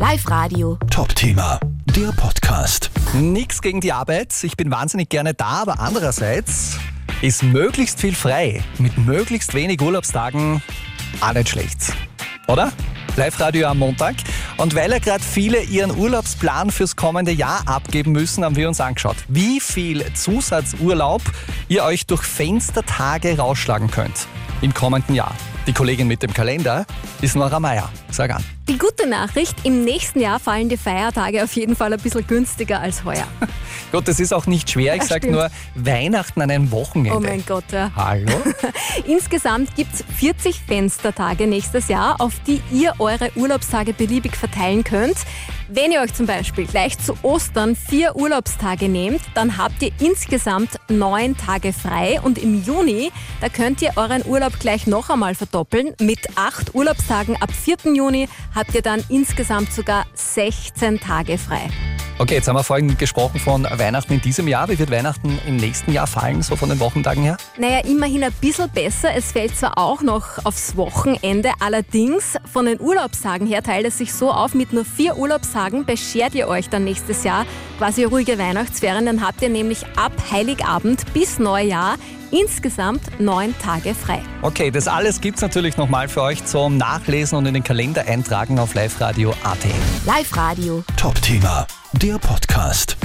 Live-Radio. Top-Thema, der Podcast. Nix gegen die Arbeit. Ich bin wahnsinnig gerne da, aber andererseits ist möglichst viel frei mit möglichst wenig Urlaubstagen auch nicht schlecht. Oder? Live-Radio am Montag. Und weil ja gerade viele ihren Urlaubsplan fürs kommende Jahr abgeben müssen, haben wir uns angeschaut, wie viel Zusatzurlaub ihr euch durch Fenstertage rausschlagen könnt im kommenden Jahr. Die Kollegin mit dem Kalender ist Nora Meier. Sag an. Die gute Nachricht, im nächsten Jahr fallen die Feiertage auf jeden Fall ein bisschen günstiger als heuer. Gut, das ist auch nicht schwer. Ich Ja, sage nur Weihnachten an einem Wochenende. Oh mein Gott, ja. Hallo? Insgesamt gibt es 40 Fenstertage nächstes Jahr, auf die ihr eure Urlaubstage beliebig verteilen könnt. Wenn ihr euch zum Beispiel gleich zu Ostern vier Urlaubstage nehmt, dann habt ihr insgesamt neun Tage frei und im Juni, da könnt ihr euren Urlaub gleich noch einmal verdoppeln. Mit acht Urlaubstagen ab 4. Juni habt ihr dann insgesamt sogar 16 Tage frei. Okay, jetzt haben wir vorhin gesprochen von Weihnachten in diesem Jahr. Wie wird Weihnachten im nächsten Jahr fallen, so von den Wochentagen her? Naja, immerhin ein bisschen besser. Es fällt zwar auch noch aufs Wochenende, allerdings von den Urlaubstagen her teilt es sich so auf, mit nur vier Urlaubstagen beschert ihr euch dann nächstes Jahr quasi ruhige Weihnachtsferien. Dann habt ihr nämlich ab Heiligabend bis Neujahr insgesamt neun Tage frei. Okay, das alles gibt's natürlich nochmal für euch zum Nachlesen und in den Kalender eintragen auf liveradio.at. Live-Radio. Top-Thema, der Podcast.